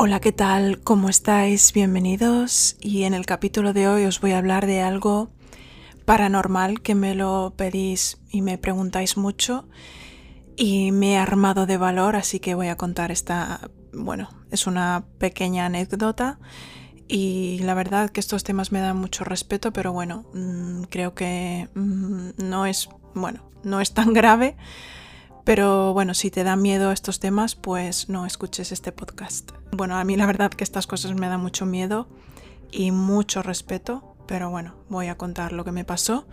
Hola, ¿qué tal? ¿Cómo estáis? Bienvenidos. Y en el capítulo de hoy os voy a hablar de algo paranormal que me lo pedís y me preguntáis mucho. Y me he armado de valor, así que voy a contar esta, bueno, es una pequeña anécdota. Y la verdad que estos temas me dan mucho respeto, pero bueno, mm, creo que mm, no es, bueno, no es tan grave pero bueno, si te da miedo estos temas, pues no escuches este podcast. Bueno, a mí la verdad que estas cosas me dan mucho miedo y mucho respeto, pero bueno, voy a contar lo que me pasó.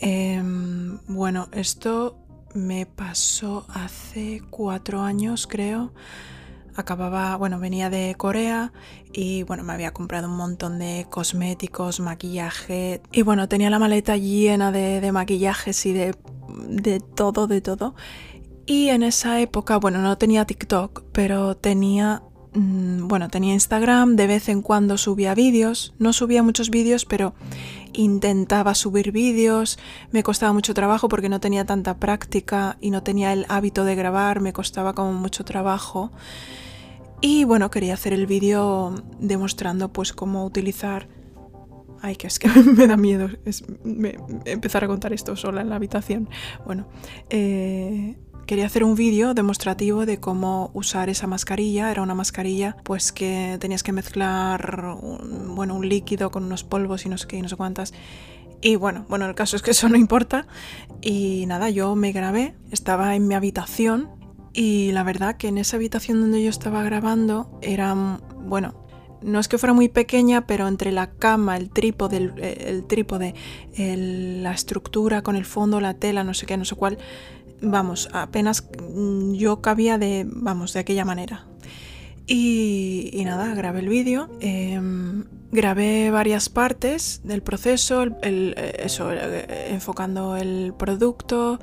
Em, bueno, esto me pasó hace cuatro años, creo. Acababa, bueno, venía de Corea y bueno, me había comprado un montón de cosméticos, maquillaje y bueno, tenía la maleta llena de, de maquillajes y de, de todo, de todo. Y en esa época, bueno, no tenía TikTok, pero tenía, mm, bueno, tenía Instagram, de vez en cuando subía vídeos, no subía muchos vídeos, pero intentaba subir vídeos, me costaba mucho trabajo porque no tenía tanta práctica y no tenía el hábito de grabar, me costaba como mucho trabajo. Y bueno, quería hacer el vídeo demostrando pues cómo utilizar... Ay, que es que me da miedo empezar a contar esto sola en la habitación. Bueno, eh, Quería hacer un vídeo demostrativo de cómo usar esa mascarilla. Era una mascarilla pues que tenías que mezclar un, bueno, un líquido con unos polvos y no sé qué y no sé cuántas. Y bueno, bueno, el caso es que eso no importa. Y nada, yo me grabé, estaba en mi habitación y la verdad que en esa habitación donde yo estaba grabando era, bueno, no es que fuera muy pequeña, pero entre la cama, el trípode, el, el trípode, la estructura con el fondo, la tela, no sé qué, no sé cuál, vamos, apenas mm, yo cabía de, vamos, de aquella manera. Y, nada, grabé el vídeo, em, grabé varias partes del proceso, eh, eso, eh, enfocando el producto,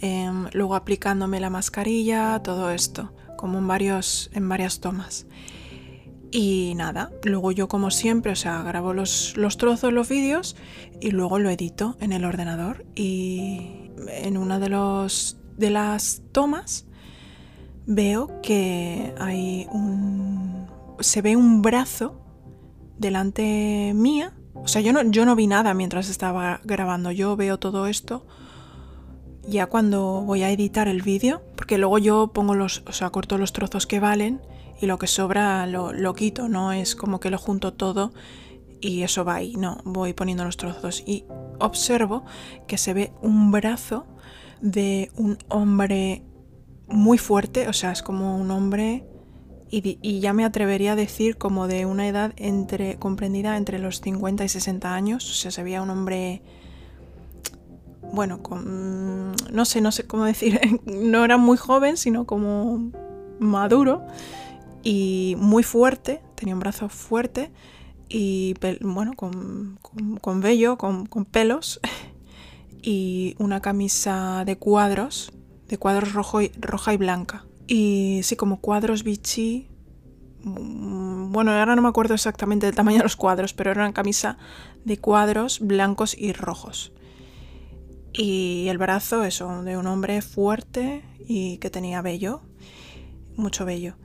em, luego aplicándome la mascarilla, todo esto, como en, varios, en varias tomas. Y nada, luego yo como siempre, o sea, grabo los, los trozos, los vídeos y luego lo edito en el ordenador y en una de, los, de las tomas veo que hay un... se ve un brazo delante mía. O sea, yo no, yo no vi nada mientras estaba grabando. Yo veo todo esto ya cuando voy a editar el vídeo, porque luego yo pongo los, o sea, corto los trozos que valen y lo que sobra lo, lo quito, no es como que lo junto todo y eso va ahí, no, voy poniendo los trozos y observo que se ve un brazo de un hombre muy fuerte, o sea, es como un hombre y, ya me atrevería a decir como de una edad entre comprendida entre los 50 y 60 años, o sea, se veía un hombre bueno, con, no sé, no sé cómo decir, no era muy joven, sino como maduro y muy fuerte, tenía un brazo fuerte y bueno, con, con, vello, con, pelos y una camisa de cuadros, de cuadros rojo y, roja y blanca. Y sí, como cuadros bichi. Mm, bueno, ahora no me acuerdo exactamente del tamaño de los cuadros, pero era una camisa de cuadros blancos y rojos. Y el brazo, eso, de un hombre fuerte y que tenía vello, mucho vello.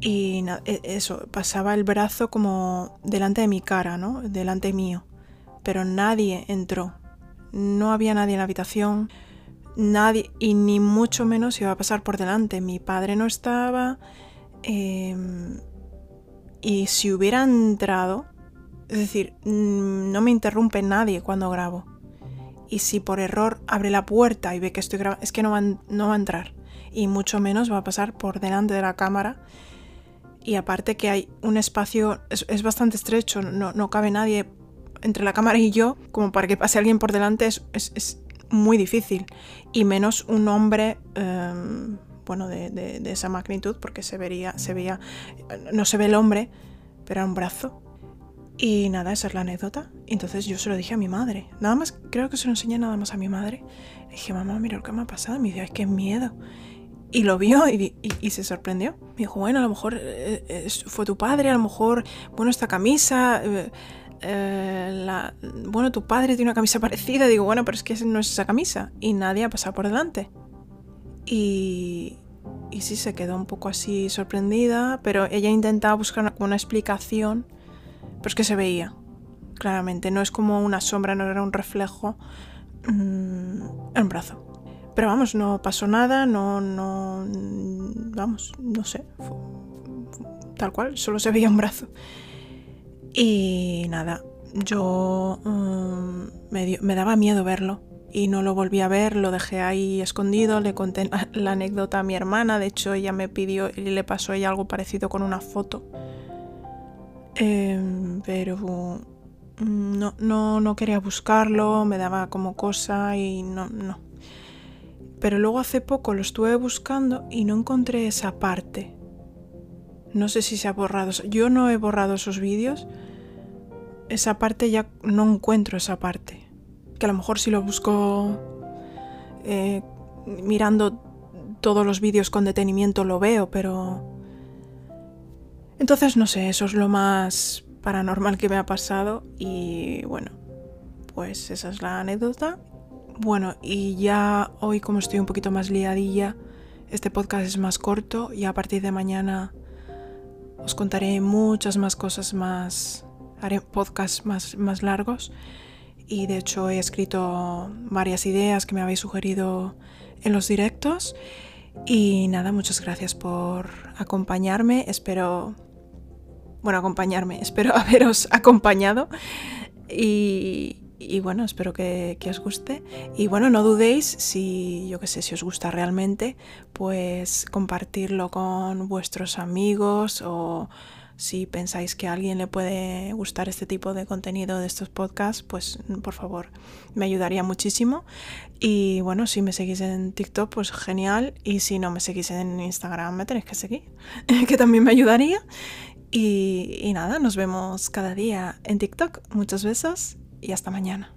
Y e, eso, pasaba el brazo como delante de mi cara, ¿no? Delante mío. Pero nadie entró. No había nadie en la habitación. Nadie, y ni mucho menos iba a pasar por delante. Mi padre no estaba. Em, y si hubiera entrado, es decir, mm, no me interrumpe nadie cuando grabo. Y si por error abre la puerta y ve que estoy grabando, es que no va, no va a entrar. Y mucho menos va a pasar por delante de la cámara y aparte que hay un espacio, es, bastante estrecho, no, cabe nadie entre la cámara y yo, como para que pase alguien por delante es, muy difícil. Y menos un hombre, em, bueno, de, esa magnitud, porque se vería, se veía, no se ve el hombre, pero era un brazo. Y nada, esa es la anécdota. Entonces yo se lo dije a mi madre. Nada más, creo que se lo enseñé nada más a mi madre. Le dije, mamá, mira lo que me ha pasado. Me dice, ay, qué miedo. Y lo vio y, se sorprendió. Me dijo, bueno, a lo mejor eh, fue tu padre, a lo mejor, bueno, esta camisa, eh, eh, bueno, tu padre tiene una camisa parecida. Digo, bueno, pero es que no es esa camisa. Y nadie ha pasado por delante. Y, y sí se quedó un poco así sorprendida, pero ella intentaba buscar una explicación, pero es que se veía, claramente, no es como una sombra, no era un reflejo mm, en brazo. Pero vamos, no pasó nada, no, no, vamos, no sé, tal cual, solo se veía un brazo. Y nada, yo mm, me, daba miedo verlo y no lo volví a ver, lo dejé ahí escondido, le conté la anécdota a mi hermana, de hecho ella me pidió y le pasó ella algo parecido con una foto. Em, pero mm, no, no, no quería buscarlo, me daba como cosa y no, no. Pero luego hace poco lo estuve buscando y no encontré esa parte. No sé si se ha borrado. Yo no he borrado esos vídeos. Esa parte ya no encuentro esa parte que a lo mejor si lo busco eh, mirando todos los vídeos con detenimiento lo veo, pero... Entonces no sé, eso es lo más paranormal que me ha pasado y bueno, pues esa es la anécdota. Bueno, y ya hoy como estoy un poquito más liadilla, este podcast es más corto y a partir de mañana os contaré muchas más cosas más, haré podcasts más, más largos y de hecho he escrito varias ideas que me habéis sugerido en los directos. Y nada, muchas gracias por acompañarme. Espero, bueno, acompañarme, espero haberos acompañado. Y, y bueno, espero que, que, os guste. Y bueno, no dudéis, si yo qué sé, si os gusta realmente, pues compartirlo con vuestros amigos o si pensáis que a alguien le puede gustar este tipo de contenido de estos podcasts, pues por favor, me ayudaría muchísimo. Y bueno, si me seguís en TikTok, pues genial. Y si no me seguís en Instagram, me tenéis que seguir, que también me ayudaría. Y, y nada, nos vemos cada día en TikTok. Muchos besos y hasta mañana.